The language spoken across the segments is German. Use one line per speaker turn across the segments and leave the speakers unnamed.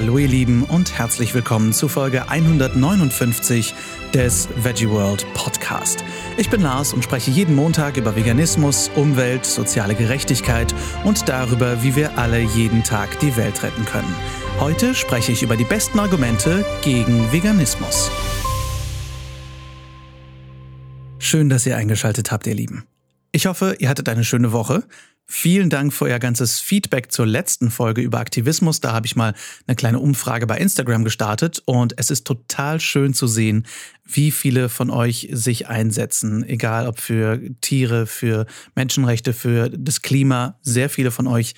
Hallo ihr Lieben und herzlich willkommen zu Folge 159 des Veggie World Podcast. Ich bin Lars und spreche jeden Montag über Veganismus, Umwelt, soziale Gerechtigkeit und darüber, wie wir alle jeden Tag die Welt retten können. Heute spreche ich über die besten Argumente gegen Veganismus. Schön, dass ihr eingeschaltet habt, ihr Lieben. Ich hoffe, ihr hattet eine schöne Woche. Vielen Dank für euer ganzes Feedback zur letzten Folge über Aktivismus. Da habe ich mal eine kleine Umfrage bei Instagram gestartet und es ist total schön zu sehen, wie viele von euch sich einsetzen, egal ob für Tiere, für Menschenrechte, für das Klima. Sehr viele von euch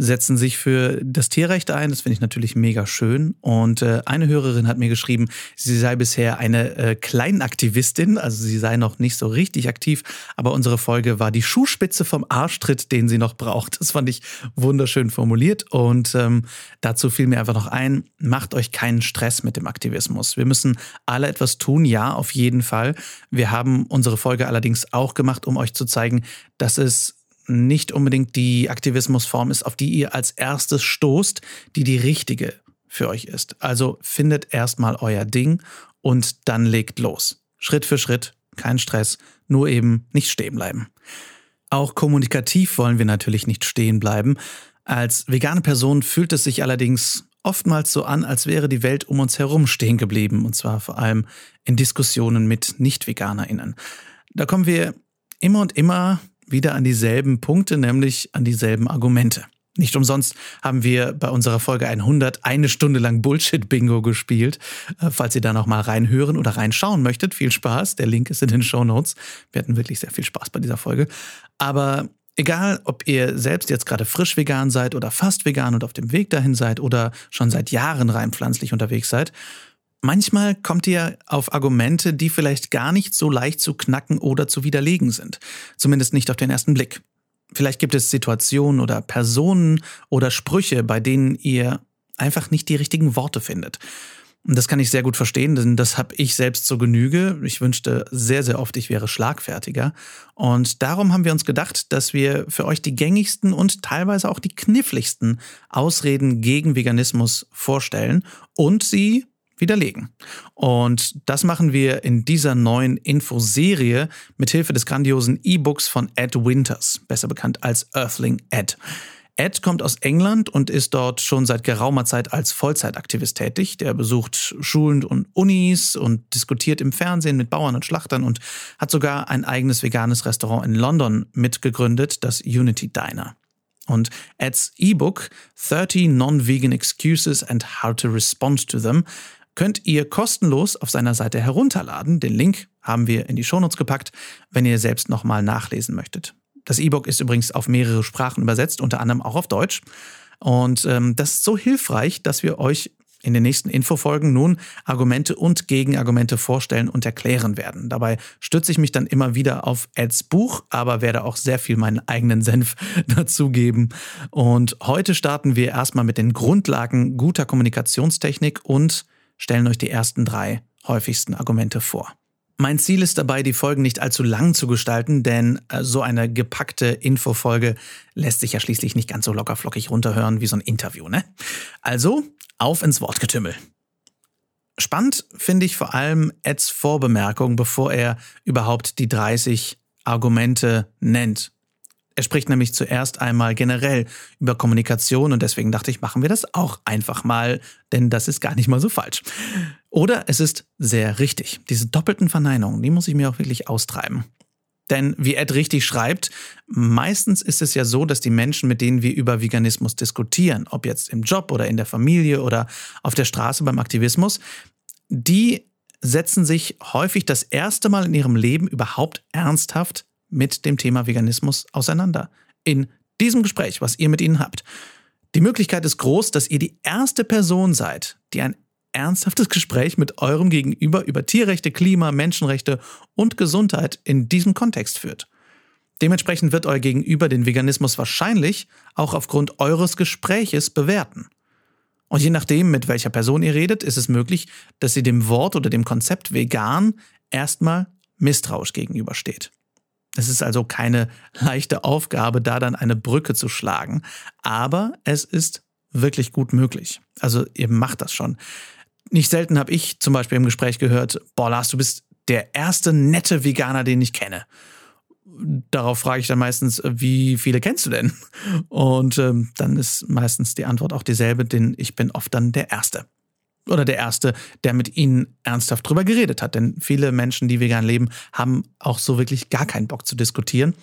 setzen sich für das Tierrecht ein. Das finde ich natürlich mega schön. Und äh, eine Hörerin hat mir geschrieben, sie sei bisher eine äh, Kleinaktivistin, also sie sei noch nicht so richtig aktiv, aber unsere Folge war die Schuhspitze vom Arschtritt, den sie noch braucht. Das fand ich wunderschön formuliert. Und ähm, dazu fiel mir einfach noch ein, macht euch keinen Stress mit dem Aktivismus. Wir müssen alle etwas tun, ja, auf jeden Fall. Wir haben unsere Folge allerdings auch gemacht, um euch zu zeigen, dass es nicht unbedingt die Aktivismusform ist, auf die ihr als erstes stoßt, die die richtige für euch ist. Also findet erstmal euer Ding und dann legt los. Schritt für Schritt, kein Stress, nur eben nicht stehen bleiben. Auch kommunikativ wollen wir natürlich nicht stehen bleiben. Als vegane Person fühlt es sich allerdings oftmals so an, als wäre die Welt um uns herum stehen geblieben, und zwar vor allem in Diskussionen mit Nicht-VeganerInnen. Da kommen wir immer und immer wieder an dieselben Punkte, nämlich an dieselben Argumente. Nicht umsonst haben wir bei unserer Folge 100 eine Stunde lang Bullshit-Bingo gespielt. Äh, falls ihr da noch mal reinhören oder reinschauen möchtet, viel Spaß. Der Link ist in den Show Notes. Wir hatten wirklich sehr viel Spaß bei dieser Folge. Aber egal, ob ihr selbst jetzt gerade frisch vegan seid oder fast vegan und auf dem Weg dahin seid oder schon seit Jahren rein pflanzlich unterwegs seid, Manchmal kommt ihr auf Argumente, die vielleicht gar nicht so leicht zu knacken oder zu widerlegen sind. Zumindest nicht auf den ersten Blick. Vielleicht gibt es Situationen oder Personen oder Sprüche, bei denen ihr einfach nicht die richtigen Worte findet. Und das kann ich sehr gut verstehen, denn das habe ich selbst zur Genüge. Ich wünschte sehr, sehr oft, ich wäre schlagfertiger. Und darum haben wir uns gedacht, dass wir für euch die gängigsten und teilweise auch die kniffligsten Ausreden gegen Veganismus vorstellen und sie widerlegen. Und das machen wir in dieser neuen Infoserie mit Hilfe des grandiosen E-Books von Ed Winters, besser bekannt als Earthling Ed. Ed kommt aus England und ist dort schon seit geraumer Zeit als Vollzeitaktivist tätig. Der besucht Schulen und Unis und diskutiert im Fernsehen mit Bauern und Schlachtern und hat sogar ein eigenes veganes Restaurant in London mitgegründet, das Unity Diner. Und Eds E-Book 30 Non-Vegan Excuses and How to Respond to Them könnt ihr kostenlos auf seiner Seite herunterladen. Den Link haben wir in die Shownotes gepackt, wenn ihr selbst nochmal nachlesen möchtet. Das E-Book ist übrigens auf mehrere Sprachen übersetzt, unter anderem auch auf Deutsch. Und ähm, das ist so hilfreich, dass wir euch in den nächsten Infofolgen nun Argumente und Gegenargumente vorstellen und erklären werden. Dabei stütze ich mich dann immer wieder auf Eds Buch, aber werde auch sehr viel meinen eigenen Senf dazugeben. Und heute starten wir erstmal mit den Grundlagen guter Kommunikationstechnik und stellen euch die ersten drei häufigsten Argumente vor. Mein Ziel ist dabei, die Folgen nicht allzu lang zu gestalten, denn äh, so eine gepackte Infofolge lässt sich ja schließlich nicht ganz so lockerflockig runterhören wie so ein Interview, ne? Also, auf ins Wortgetümmel. Spannend finde ich vor allem Eds Vorbemerkung, bevor er überhaupt die 30 Argumente nennt. Er spricht nämlich zuerst einmal generell über Kommunikation und deswegen dachte ich, machen wir das auch einfach mal, denn das ist gar nicht mal so falsch. Oder es ist sehr richtig. Diese doppelten Verneinungen, die muss ich mir auch wirklich austreiben. Denn wie Ed richtig schreibt, meistens ist es ja so, dass die Menschen, mit denen wir über Veganismus diskutieren, ob jetzt im Job oder in der Familie oder auf der Straße beim Aktivismus, die setzen sich häufig das erste Mal in ihrem Leben überhaupt ernsthaft mit dem Thema Veganismus auseinander. In diesem Gespräch, was ihr mit ihnen habt. Die Möglichkeit ist groß, dass ihr die erste Person seid, die ein ernsthaftes Gespräch mit eurem Gegenüber über Tierrechte, Klima, Menschenrechte und Gesundheit in diesem Kontext führt. Dementsprechend wird euer Gegenüber den Veganismus wahrscheinlich auch aufgrund eures Gespräches bewerten. Und je nachdem, mit welcher Person ihr redet, ist es möglich, dass sie dem Wort oder dem Konzept vegan erstmal misstrauisch gegenübersteht. Es ist also keine leichte Aufgabe, da dann eine Brücke zu schlagen, aber es ist wirklich gut möglich. Also ihr macht das schon. Nicht selten habe ich zum Beispiel im Gespräch gehört, boah Lars, du bist der erste nette Veganer, den ich kenne. Darauf frage ich dann meistens, wie viele kennst du denn? Und ähm, dann ist meistens die Antwort auch dieselbe, denn ich bin oft dann der Erste. Oder der Erste, der mit ihnen ernsthaft drüber geredet hat. Denn viele Menschen, die vegan leben, haben auch so wirklich gar keinen Bock zu diskutieren.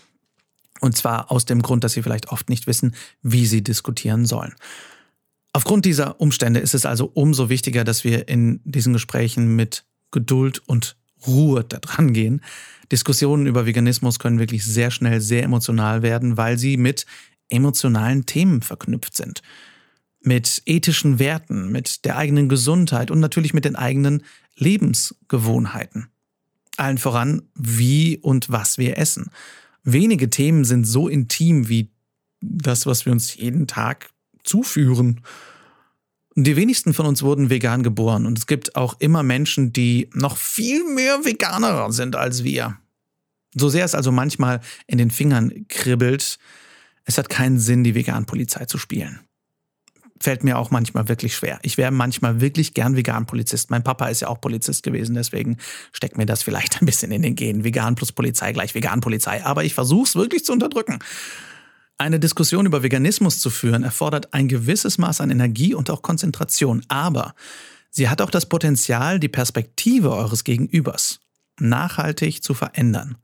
Und zwar aus dem Grund, dass sie vielleicht oft nicht wissen, wie sie diskutieren sollen. Aufgrund dieser Umstände ist es also umso wichtiger, dass wir in diesen Gesprächen mit Geduld und Ruhe da dran gehen. Diskussionen über Veganismus können wirklich sehr schnell sehr emotional werden, weil sie mit emotionalen Themen verknüpft sind. Mit ethischen Werten, mit der eigenen Gesundheit und natürlich mit den eigenen Lebensgewohnheiten. Allen voran, wie und was wir essen. Wenige Themen sind so intim wie das, was wir uns jeden Tag zuführen. Die wenigsten von uns wurden vegan geboren und es gibt auch immer Menschen, die noch viel mehr Veganer sind als wir. So sehr es also manchmal in den Fingern kribbelt, es hat keinen Sinn, die Vegan-Polizei zu spielen. Fällt mir auch manchmal wirklich schwer. Ich wäre manchmal wirklich gern Vegan-Polizist. Mein Papa ist ja auch Polizist gewesen, deswegen steckt mir das vielleicht ein bisschen in den Genen. Vegan plus Polizei gleich Vegan-Polizei. Aber ich versuche es wirklich zu unterdrücken. Eine Diskussion über Veganismus zu führen erfordert ein gewisses Maß an Energie und auch Konzentration, aber sie hat auch das Potenzial, die Perspektive eures Gegenübers nachhaltig zu verändern.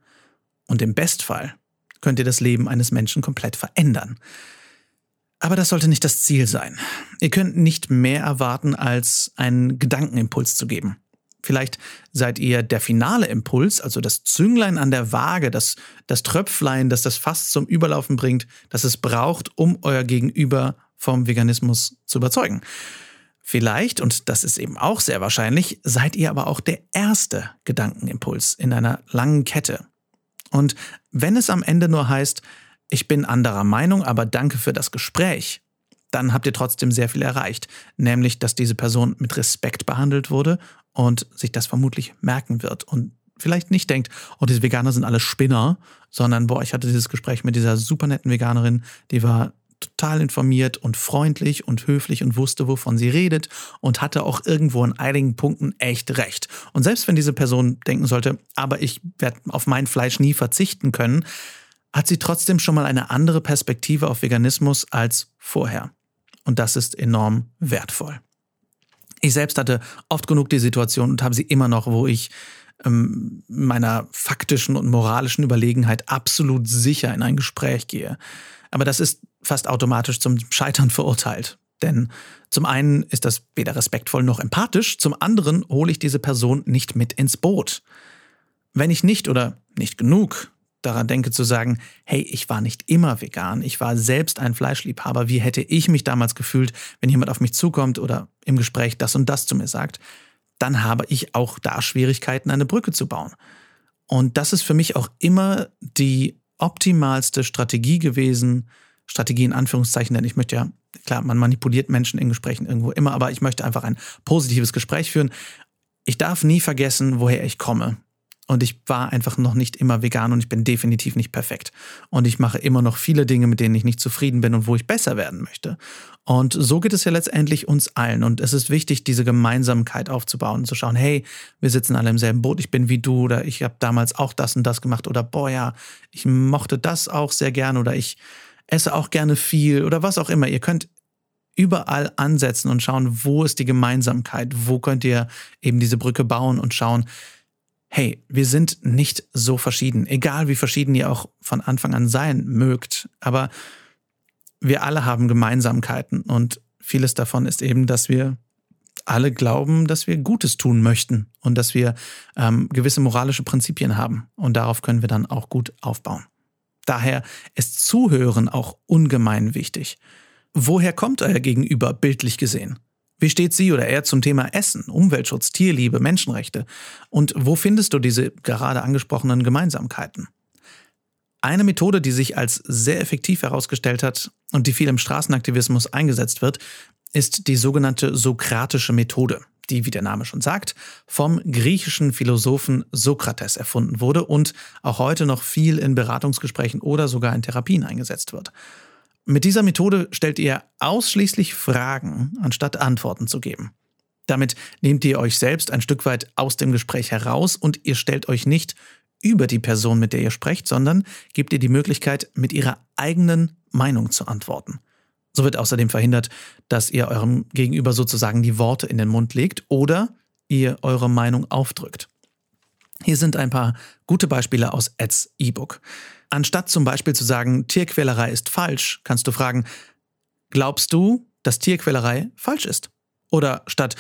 Und im Bestfall könnt ihr das Leben eines Menschen komplett verändern. Aber das sollte nicht das Ziel sein. Ihr könnt nicht mehr erwarten, als einen Gedankenimpuls zu geben. Vielleicht seid ihr der finale Impuls, also das Zünglein an der Waage, das, das Tröpflein, das das Fass zum Überlaufen bringt, das es braucht, um euer Gegenüber vom Veganismus zu überzeugen. Vielleicht, und das ist eben auch sehr wahrscheinlich, seid ihr aber auch der erste Gedankenimpuls in einer langen Kette. Und wenn es am Ende nur heißt, ich bin anderer Meinung, aber danke für das Gespräch, dann habt ihr trotzdem sehr viel erreicht, nämlich dass diese Person mit Respekt behandelt wurde und sich das vermutlich merken wird und vielleicht nicht denkt, oh, diese Veganer sind alle Spinner, sondern boah, ich hatte dieses Gespräch mit dieser super netten Veganerin, die war total informiert und freundlich und höflich und wusste, wovon sie redet und hatte auch irgendwo in einigen Punkten echt recht. Und selbst wenn diese Person denken sollte, aber ich werde auf mein Fleisch nie verzichten können, hat sie trotzdem schon mal eine andere Perspektive auf Veganismus als vorher. Und das ist enorm wertvoll. Ich selbst hatte oft genug die Situation und habe sie immer noch, wo ich ähm, meiner faktischen und moralischen Überlegenheit absolut sicher in ein Gespräch gehe. Aber das ist fast automatisch zum Scheitern verurteilt. Denn zum einen ist das weder respektvoll noch empathisch, zum anderen hole ich diese Person nicht mit ins Boot. Wenn ich nicht oder nicht genug daran denke zu sagen, hey, ich war nicht immer vegan, ich war selbst ein Fleischliebhaber, wie hätte ich mich damals gefühlt, wenn jemand auf mich zukommt oder im Gespräch das und das zu mir sagt, dann habe ich auch da Schwierigkeiten, eine Brücke zu bauen. Und das ist für mich auch immer die optimalste Strategie gewesen, Strategie in Anführungszeichen, denn ich möchte ja, klar, man manipuliert Menschen in Gesprächen irgendwo immer, aber ich möchte einfach ein positives Gespräch führen. Ich darf nie vergessen, woher ich komme. Und ich war einfach noch nicht immer vegan und ich bin definitiv nicht perfekt. Und ich mache immer noch viele Dinge, mit denen ich nicht zufrieden bin und wo ich besser werden möchte. Und so geht es ja letztendlich uns allen. Und es ist wichtig, diese Gemeinsamkeit aufzubauen und zu schauen, hey, wir sitzen alle im selben Boot, ich bin wie du oder ich habe damals auch das und das gemacht oder boah ja, ich mochte das auch sehr gern oder ich esse auch gerne viel oder was auch immer. Ihr könnt überall ansetzen und schauen, wo ist die Gemeinsamkeit, wo könnt ihr eben diese Brücke bauen und schauen, hey, wir sind nicht so verschieden, egal wie verschieden ihr auch von Anfang an sein mögt, aber wir alle haben Gemeinsamkeiten und vieles davon ist eben, dass wir alle glauben, dass wir Gutes tun möchten und dass wir ähm, gewisse moralische Prinzipien haben und darauf können wir dann auch gut aufbauen. Daher ist Zuhören auch ungemein wichtig. Woher kommt euer Gegenüber bildlich gesehen? Wie steht sie oder er zum Thema Essen, Umweltschutz, Tierliebe, Menschenrechte? Und wo findest du diese gerade angesprochenen Gemeinsamkeiten? Eine Methode, die sich als sehr effektiv herausgestellt hat und die viel im Straßenaktivismus eingesetzt wird, ist die sogenannte sokratische Methode, die, wie der Name schon sagt, vom griechischen Philosophen Sokrates erfunden wurde und auch heute noch viel in Beratungsgesprächen oder sogar in Therapien eingesetzt wird. Mit dieser Methode stellt ihr ausschließlich Fragen, anstatt Antworten zu geben. Damit nehmt ihr euch selbst ein Stück weit aus dem Gespräch heraus und ihr stellt euch nicht über die Person, mit der ihr sprecht, sondern gebt ihr die Möglichkeit, mit ihrer eigenen Meinung zu antworten. So wird außerdem verhindert, dass ihr eurem Gegenüber sozusagen die Worte in den Mund legt oder ihr eure Meinung aufdrückt. Hier sind ein paar gute Beispiele aus Eds E-Book. Anstatt zum Beispiel zu sagen, Tierquälerei ist falsch, kannst du fragen, glaubst du, dass Tierquälerei falsch ist? Oder statt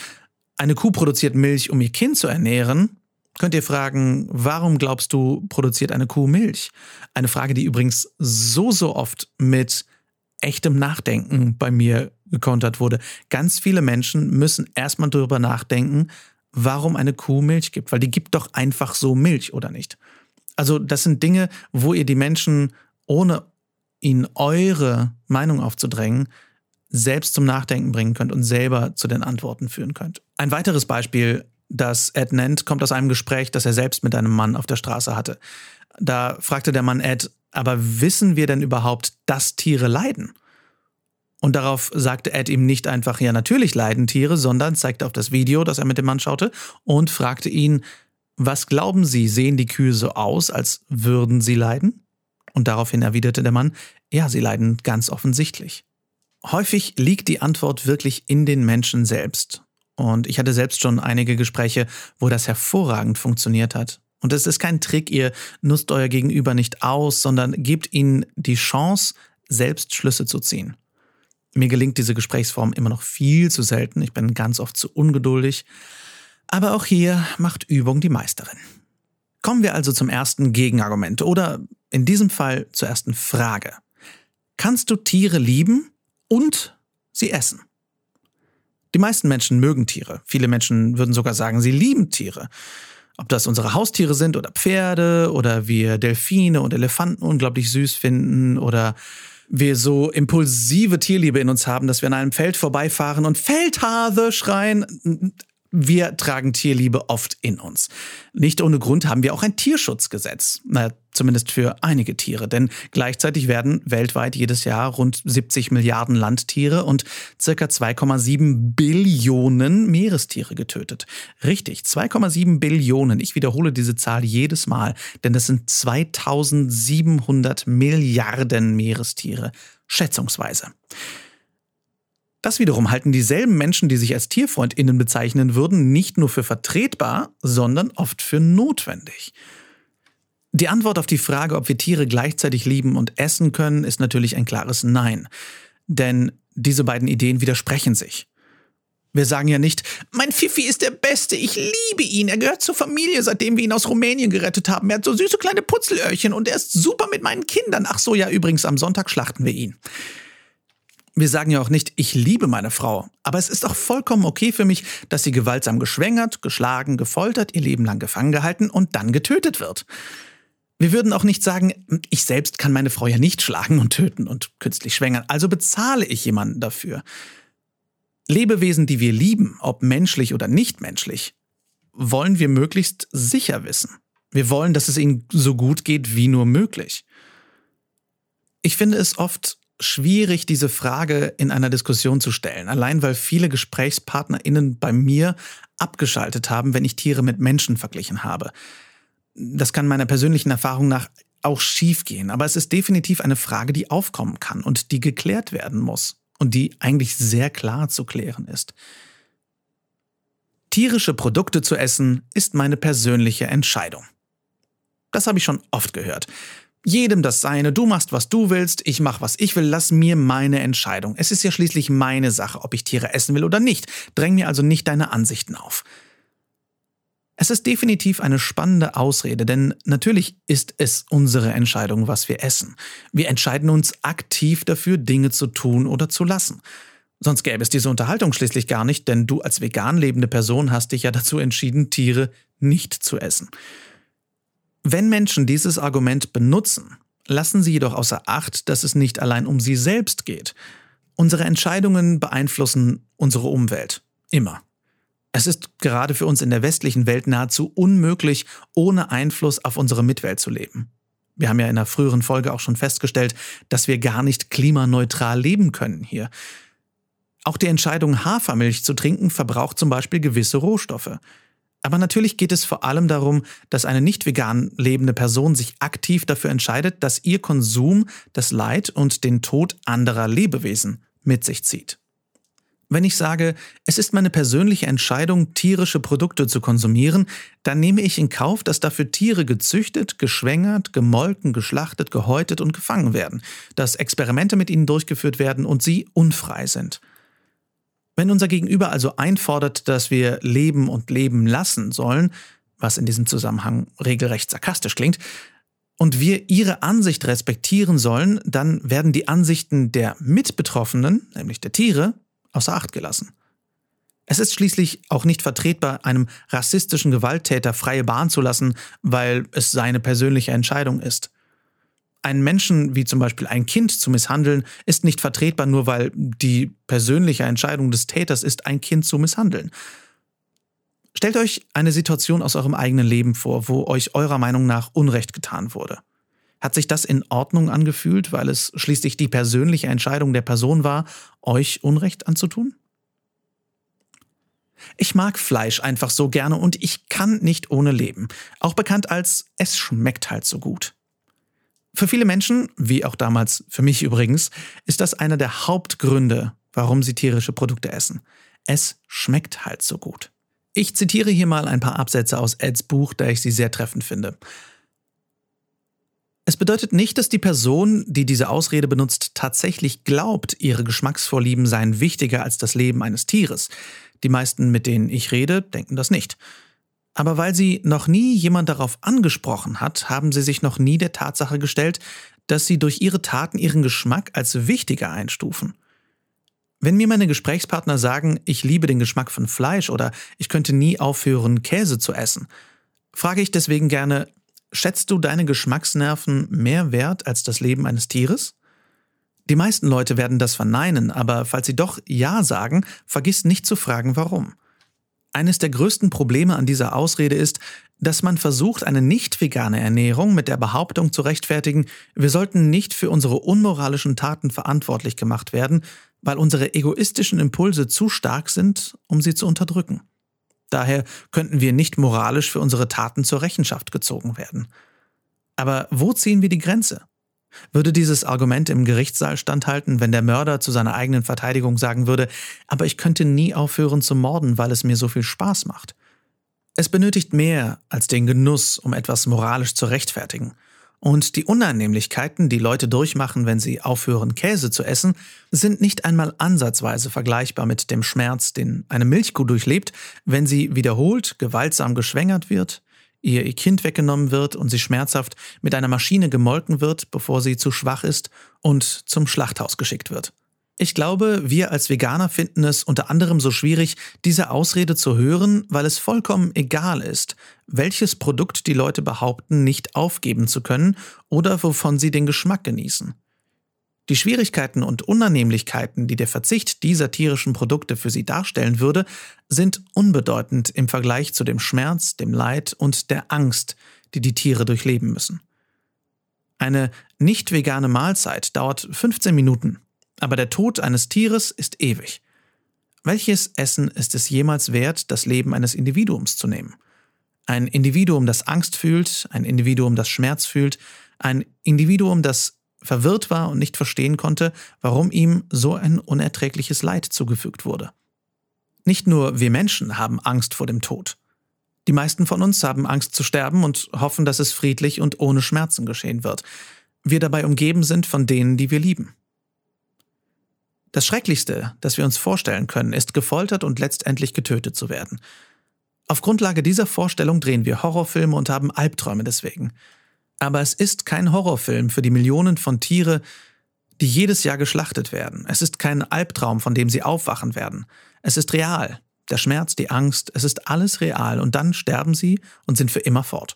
eine Kuh produziert Milch, um ihr Kind zu ernähren, könnt ihr fragen, warum glaubst du, produziert eine Kuh Milch? Eine Frage, die übrigens so, so oft mit echtem Nachdenken bei mir gekontert wurde. Ganz viele Menschen müssen erstmal darüber nachdenken, warum eine Kuh Milch gibt, weil die gibt doch einfach so Milch, oder nicht? Also das sind Dinge, wo ihr die Menschen, ohne ihnen eure Meinung aufzudrängen, selbst zum Nachdenken bringen könnt und selber zu den Antworten führen könnt. Ein weiteres Beispiel, das Ed nennt, kommt aus einem Gespräch, das er selbst mit einem Mann auf der Straße hatte. Da fragte der Mann Ed, aber wissen wir denn überhaupt, dass Tiere leiden? Und darauf sagte Ed ihm nicht einfach, ja, natürlich leiden Tiere, sondern zeigte auf das Video, das er mit dem Mann schaute, und fragte ihn, was glauben Sie, sehen die Kühe so aus, als würden sie leiden? Und daraufhin erwiderte der Mann, ja, sie leiden ganz offensichtlich. Häufig liegt die Antwort wirklich in den Menschen selbst. Und ich hatte selbst schon einige Gespräche, wo das hervorragend funktioniert hat. Und es ist kein Trick, ihr nutzt euer Gegenüber nicht aus, sondern gebt ihnen die Chance, selbst Schlüsse zu ziehen. Mir gelingt diese Gesprächsform immer noch viel zu selten. Ich bin ganz oft zu ungeduldig. Aber auch hier macht Übung die Meisterin. Kommen wir also zum ersten Gegenargument oder in diesem Fall zur ersten Frage. Kannst du Tiere lieben und sie essen? Die meisten Menschen mögen Tiere. Viele Menschen würden sogar sagen, sie lieben Tiere. Ob das unsere Haustiere sind oder Pferde oder wir Delfine und Elefanten unglaublich süß finden oder wir so impulsive Tierliebe in uns haben, dass wir an einem Feld vorbeifahren und Feldhase schreien. Wir tragen Tierliebe oft in uns. Nicht ohne Grund haben wir auch ein Tierschutzgesetz. Na, zumindest für einige Tiere. Denn gleichzeitig werden weltweit jedes Jahr rund 70 Milliarden Landtiere und circa 2,7 Billionen Meerestiere getötet. Richtig, 2,7 Billionen. Ich wiederhole diese Zahl jedes Mal, denn das sind 2700 Milliarden Meerestiere. Schätzungsweise. Das wiederum halten dieselben Menschen, die sich als TierfreundInnen bezeichnen würden, nicht nur für vertretbar, sondern oft für notwendig. Die Antwort auf die Frage, ob wir Tiere gleichzeitig lieben und essen können, ist natürlich ein klares Nein. Denn diese beiden Ideen widersprechen sich. Wir sagen ja nicht, mein Fifi ist der Beste, ich liebe ihn, er gehört zur Familie, seitdem wir ihn aus Rumänien gerettet haben. Er hat so süße kleine Putzelöhrchen und er ist super mit meinen Kindern. Ach so, ja, übrigens, am Sonntag schlachten wir ihn. Wir sagen ja auch nicht, ich liebe meine Frau, aber es ist auch vollkommen okay für mich, dass sie gewaltsam geschwängert, geschlagen, gefoltert, ihr Leben lang gefangen gehalten und dann getötet wird. Wir würden auch nicht sagen, ich selbst kann meine Frau ja nicht schlagen und töten und künstlich schwängern, also bezahle ich jemanden dafür. Lebewesen, die wir lieben, ob menschlich oder nicht menschlich, wollen wir möglichst sicher wissen. Wir wollen, dass es ihnen so gut geht wie nur möglich. Ich finde es oft schwierig, diese Frage in einer Diskussion zu stellen. Allein weil viele GesprächspartnerInnen bei mir abgeschaltet haben, wenn ich Tiere mit Menschen verglichen habe. Das kann meiner persönlichen Erfahrung nach auch schiefgehen, aber es ist definitiv eine Frage, die aufkommen kann und die geklärt werden muss und die eigentlich sehr klar zu klären ist. Tierische Produkte zu essen ist meine persönliche Entscheidung. Das habe ich schon oft gehört. Jedem das Seine, du machst, was du willst, ich mach, was ich will, lass mir meine Entscheidung. Es ist ja schließlich meine Sache, ob ich Tiere essen will oder nicht. Dräng mir also nicht deine Ansichten auf. Es ist definitiv eine spannende Ausrede, denn natürlich ist es unsere Entscheidung, was wir essen. Wir entscheiden uns aktiv dafür, Dinge zu tun oder zu lassen. Sonst gäbe es diese Unterhaltung schließlich gar nicht, denn du als vegan lebende Person hast dich ja dazu entschieden, Tiere nicht zu essen. Wenn Menschen dieses Argument benutzen, lassen sie jedoch außer Acht, dass es nicht allein um sie selbst geht. Unsere Entscheidungen beeinflussen unsere Umwelt. Immer. Es ist gerade für uns in der westlichen Welt nahezu unmöglich, ohne Einfluss auf unsere Mitwelt zu leben. Wir haben ja in einer früheren Folge auch schon festgestellt, dass wir gar nicht klimaneutral leben können hier. Auch die Entscheidung, Hafermilch zu trinken, verbraucht zum Beispiel gewisse Rohstoffe. Aber natürlich geht es vor allem darum, dass eine nicht vegan lebende Person sich aktiv dafür entscheidet, dass ihr Konsum das Leid und den Tod anderer Lebewesen mit sich zieht. Wenn ich sage, es ist meine persönliche Entscheidung, tierische Produkte zu konsumieren, dann nehme ich in Kauf, dass dafür Tiere gezüchtet, geschwängert, gemolken, geschlachtet, gehäutet und gefangen werden, dass Experimente mit ihnen durchgeführt werden und sie unfrei sind. Wenn unser Gegenüber also einfordert, dass wir leben und leben lassen sollen, was in diesem Zusammenhang regelrecht sarkastisch klingt, und wir ihre Ansicht respektieren sollen, dann werden die Ansichten der Mitbetroffenen, nämlich der Tiere, außer Acht gelassen. Es ist schließlich auch nicht vertretbar, einem rassistischen Gewalttäter freie Bahn zu lassen, weil es seine persönliche Entscheidung ist. Einen Menschen, wie zum Beispiel ein Kind, zu misshandeln, ist nicht vertretbar, nur weil die persönliche Entscheidung des Täters ist, ein Kind zu misshandeln. Stellt euch eine Situation aus eurem eigenen Leben vor, wo euch eurer Meinung nach Unrecht getan wurde. Hat sich das in Ordnung angefühlt, weil es schließlich die persönliche Entscheidung der Person war, euch Unrecht anzutun? Ich mag Fleisch einfach so gerne und ich kann nicht ohne leben. Auch bekannt als es schmeckt halt so gut. Für viele Menschen, wie auch damals für mich übrigens, ist das einer der Hauptgründe, warum sie tierische Produkte essen. Es schmeckt halt so gut. Ich zitiere hier mal ein paar Absätze aus Eds Buch, da ich sie sehr treffend finde. Es bedeutet nicht, dass die Person, die diese Ausrede benutzt, tatsächlich glaubt, ihre Geschmacksvorlieben seien wichtiger als das Leben eines Tieres. Die meisten, mit denen ich rede, denken das nicht. Aber weil sie noch nie jemand darauf angesprochen hat, haben sie sich noch nie der Tatsache gestellt, dass sie durch ihre Taten ihren Geschmack als wichtiger einstufen. Wenn mir meine Gesprächspartner sagen, ich liebe den Geschmack von Fleisch oder ich könnte nie aufhören, Käse zu essen, frage ich deswegen gerne, Schätzt du deine Geschmacksnerven mehr wert als das Leben eines Tieres? Die meisten Leute werden das verneinen, aber falls sie doch Ja sagen, vergiss nicht zu fragen, warum. Eines der größten Probleme an dieser Ausrede ist, dass man versucht, eine nicht vegane Ernährung mit der Behauptung zu rechtfertigen, wir sollten nicht für unsere unmoralischen Taten verantwortlich gemacht werden, weil unsere egoistischen Impulse zu stark sind, um sie zu unterdrücken. Daher könnten wir nicht moralisch für unsere Taten zur Rechenschaft gezogen werden. Aber wo ziehen wir die Grenze? Würde dieses Argument im Gerichtssaal standhalten, wenn der Mörder zu seiner eigenen Verteidigung sagen würde, aber ich könnte nie aufhören zu morden, weil es mir so viel Spaß macht? Es benötigt mehr als den Genuss, um etwas moralisch zu rechtfertigen. Und die Unannehmlichkeiten, die Leute durchmachen, wenn sie aufhören, Käse zu essen, sind nicht einmal ansatzweise vergleichbar mit dem Schmerz, den eine Milchkuh durchlebt, wenn sie wiederholt gewaltsam geschwängert wird, ihr ihr Kind weggenommen wird und sie schmerzhaft mit einer Maschine gemolken wird, bevor sie zu schwach ist und zum Schlachthaus geschickt wird. Ich glaube, wir als Veganer finden es unter anderem so schwierig, diese Ausrede zu hören, weil es vollkommen egal ist, welches Produkt die Leute behaupten, nicht aufgeben zu können oder wovon sie den Geschmack genießen. Die Schwierigkeiten und Unannehmlichkeiten, die der Verzicht dieser tierischen Produkte für sie darstellen würde, sind unbedeutend im Vergleich zu dem Schmerz, dem Leid und der Angst, die die Tiere durchleben müssen. Eine nicht vegane Mahlzeit dauert 15 Minuten aber der Tod eines Tieres ist ewig. Welches Essen ist es jemals wert, das Leben eines Individuums zu nehmen? Ein Individuum, das Angst fühlt, ein Individuum, das Schmerz fühlt, ein Individuum, das verwirrt war und nicht verstehen konnte, warum ihm so ein unerträgliches Leid zugefügt wurde. Nicht nur wir Menschen haben Angst vor dem Tod. Die meisten von uns haben Angst zu sterben und hoffen, dass es friedlich und ohne Schmerzen geschehen wird. Wir dabei umgeben sind von denen, die wir lieben. Das Schrecklichste, das wir uns vorstellen können, ist gefoltert und letztendlich getötet zu werden. Auf Grundlage dieser Vorstellung drehen wir Horrorfilme und haben Albträume deswegen. Aber es ist kein Horrorfilm für die Millionen von Tiere, die jedes Jahr geschlachtet werden. Es ist kein Albtraum, von dem sie aufwachen werden. Es ist real. Der Schmerz, die Angst, es ist alles real und dann sterben sie und sind für immer fort.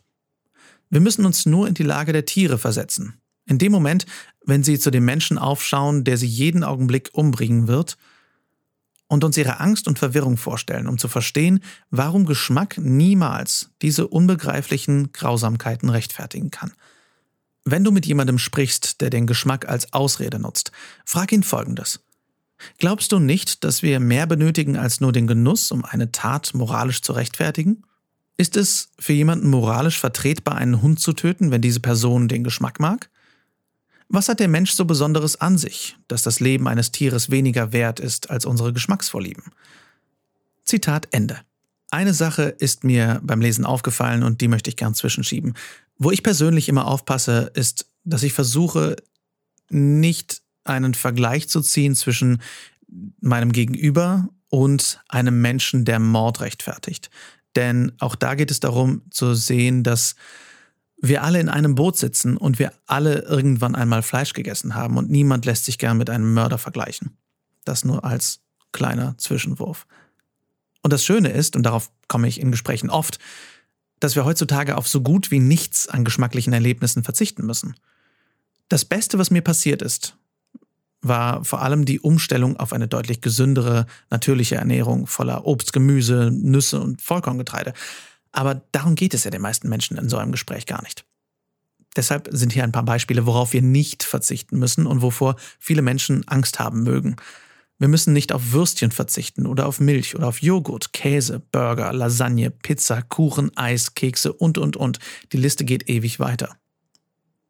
Wir müssen uns nur in die Lage der Tiere versetzen. In dem Moment, wenn sie zu dem Menschen aufschauen, der sie jeden Augenblick umbringen wird, und uns ihre Angst und Verwirrung vorstellen, um zu verstehen, warum Geschmack niemals diese unbegreiflichen Grausamkeiten rechtfertigen kann. Wenn du mit jemandem sprichst, der den Geschmack als Ausrede nutzt, frag ihn folgendes. Glaubst du nicht, dass wir mehr benötigen als nur den Genuss, um eine Tat moralisch zu rechtfertigen? Ist es für jemanden moralisch vertretbar, einen Hund zu töten, wenn diese Person den Geschmack mag? Was hat der Mensch so Besonderes an sich, dass das Leben eines Tieres weniger wert ist als unsere Geschmacksvorlieben? Zitat Ende. Eine Sache ist mir beim Lesen aufgefallen und die möchte ich gern zwischenschieben. Wo ich persönlich immer aufpasse, ist, dass ich versuche, nicht einen Vergleich zu ziehen zwischen meinem Gegenüber und einem Menschen, der Mord rechtfertigt. Denn auch da geht es darum zu sehen, dass wir alle in einem Boot sitzen und wir alle irgendwann einmal Fleisch gegessen haben und niemand lässt sich gern mit einem Mörder vergleichen. Das nur als kleiner Zwischenwurf. Und das Schöne ist, und darauf komme ich in Gesprächen oft, dass wir heutzutage auf so gut wie nichts an geschmacklichen Erlebnissen verzichten müssen. Das Beste, was mir passiert ist, war vor allem die Umstellung auf eine deutlich gesündere, natürliche Ernährung voller Obst, Gemüse, Nüsse und Vollkorngetreide. Aber darum geht es ja den meisten Menschen in so einem Gespräch gar nicht. Deshalb sind hier ein paar Beispiele, worauf wir nicht verzichten müssen und wovor viele Menschen Angst haben mögen. Wir müssen nicht auf Würstchen verzichten oder auf Milch oder auf Joghurt, Käse, Burger, Lasagne, Pizza, Kuchen, Eis, Kekse und, und, und. Die Liste geht ewig weiter.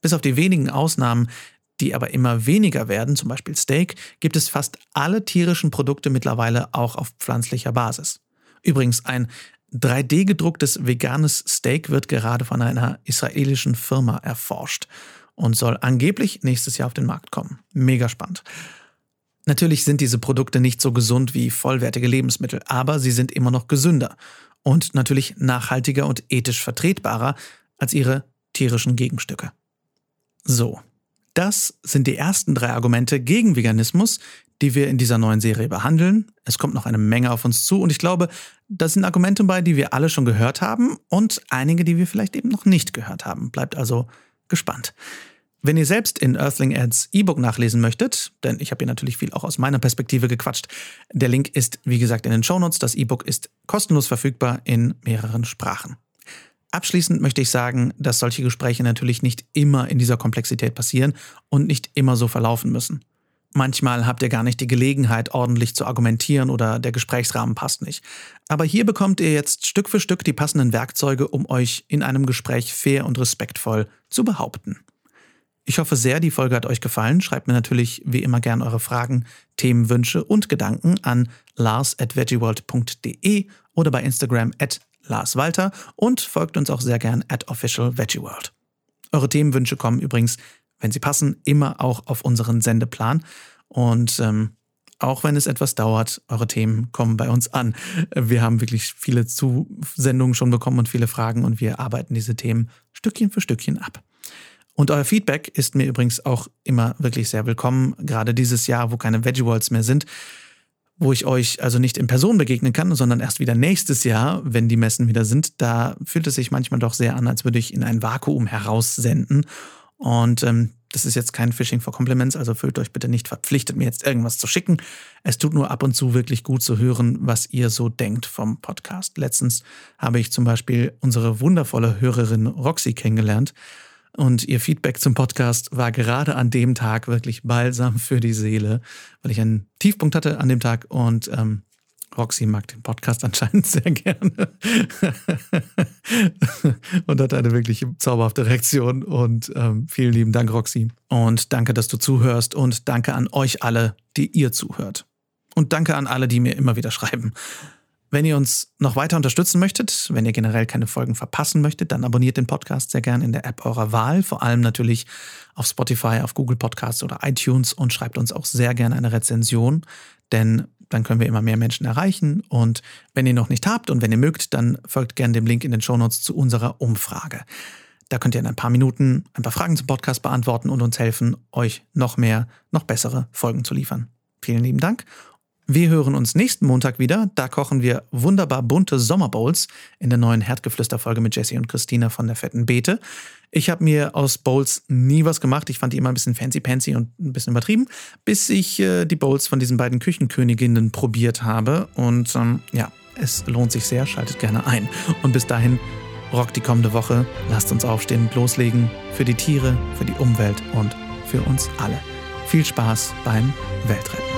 Bis auf die wenigen Ausnahmen, die aber immer weniger werden, zum Beispiel Steak, gibt es fast alle tierischen Produkte mittlerweile auch auf pflanzlicher Basis. Übrigens, ein 3D-gedrucktes veganes Steak wird gerade von einer israelischen Firma erforscht und soll angeblich nächstes Jahr auf den Markt kommen. Mega spannend. Natürlich sind diese Produkte nicht so gesund wie vollwertige Lebensmittel, aber sie sind immer noch gesünder und natürlich nachhaltiger und ethisch vertretbarer als ihre tierischen Gegenstücke. So, das sind die ersten drei Argumente gegen Veganismus, die wir in dieser neuen Serie behandeln. Es kommt noch eine Menge auf uns zu und ich glaube, da sind Argumente bei, die wir alle schon gehört haben und einige, die wir vielleicht eben noch nicht gehört haben. Bleibt also gespannt. Wenn ihr selbst in Earthling Ads E-Book nachlesen möchtet, denn ich habe hier natürlich viel auch aus meiner Perspektive gequatscht, der Link ist wie gesagt in den Shownotes. Das E-Book ist kostenlos verfügbar in mehreren Sprachen. Abschließend möchte ich sagen, dass solche Gespräche natürlich nicht immer in dieser Komplexität passieren und nicht immer so verlaufen müssen. Manchmal habt ihr gar nicht die Gelegenheit, ordentlich zu argumentieren oder der Gesprächsrahmen passt nicht. Aber hier bekommt ihr jetzt Stück für Stück die passenden Werkzeuge, um euch in einem Gespräch fair und respektvoll zu behaupten. Ich hoffe sehr, die Folge hat euch gefallen. Schreibt mir natürlich wie immer gern eure Fragen, Themen, Wünsche und Gedanken an lars at veggieworld.de oder bei Instagram at larswalter und folgt uns auch sehr gern at official veggieworld. Eure Themenwünsche kommen übrigens wenn sie passen, immer auch auf unseren Sendeplan. Und ähm, auch wenn es etwas dauert, eure Themen kommen bei uns an. Wir haben wirklich viele Zusendungen schon bekommen und viele Fragen und wir arbeiten diese Themen Stückchen für Stückchen ab. Und euer Feedback ist mir übrigens auch immer wirklich sehr willkommen, gerade dieses Jahr, wo keine Veggie Worlds mehr sind, wo ich euch also nicht in Person begegnen kann, sondern erst wieder nächstes Jahr, wenn die Messen wieder sind. Da fühlt es sich manchmal doch sehr an, als würde ich in ein Vakuum heraussenden. Und ähm, das ist jetzt kein Phishing for Compliments, also fühlt euch bitte nicht verpflichtet, mir jetzt irgendwas zu schicken. Es tut nur ab und zu wirklich gut zu hören, was ihr so denkt vom Podcast. Letztens habe ich zum Beispiel unsere wundervolle Hörerin Roxy kennengelernt. Und ihr Feedback zum Podcast war gerade an dem Tag wirklich balsam für die Seele, weil ich einen Tiefpunkt hatte an dem Tag und ähm, Roxy mag den Podcast anscheinend sehr gerne und hat eine wirklich zauberhafte Reaktion. Und ähm, vielen lieben Dank, Roxy. Und danke, dass du zuhörst. Und danke an euch alle, die ihr zuhört. Und danke an alle, die mir immer wieder schreiben. Wenn ihr uns noch weiter unterstützen möchtet, wenn ihr generell keine Folgen verpassen möchtet, dann abonniert den Podcast sehr gerne in der App eurer Wahl, vor allem natürlich auf Spotify, auf Google Podcasts oder iTunes und schreibt uns auch sehr gerne eine Rezension, denn dann können wir immer mehr Menschen erreichen. Und wenn ihr noch nicht habt und wenn ihr mögt, dann folgt gerne dem Link in den Shownotes zu unserer Umfrage. Da könnt ihr in ein paar Minuten ein paar Fragen zum Podcast beantworten und uns helfen, euch noch mehr, noch bessere Folgen zu liefern. Vielen lieben Dank wir hören uns nächsten Montag wieder. Da kochen wir wunderbar bunte Sommerbowls in der neuen Herdgeflüster-Folge mit Jesse und Christina von der Fetten Beete. Ich habe mir aus Bowls nie was gemacht. Ich fand die immer ein bisschen fancy-pancy und ein bisschen übertrieben, bis ich äh, die Bowls von diesen beiden Küchenköniginnen probiert habe. Und ähm, ja, es lohnt sich sehr. Schaltet gerne ein. Und bis dahin rockt die kommende Woche. Lasst uns aufstehen und loslegen. Für die Tiere, für die Umwelt und für uns alle. Viel Spaß beim Weltretten.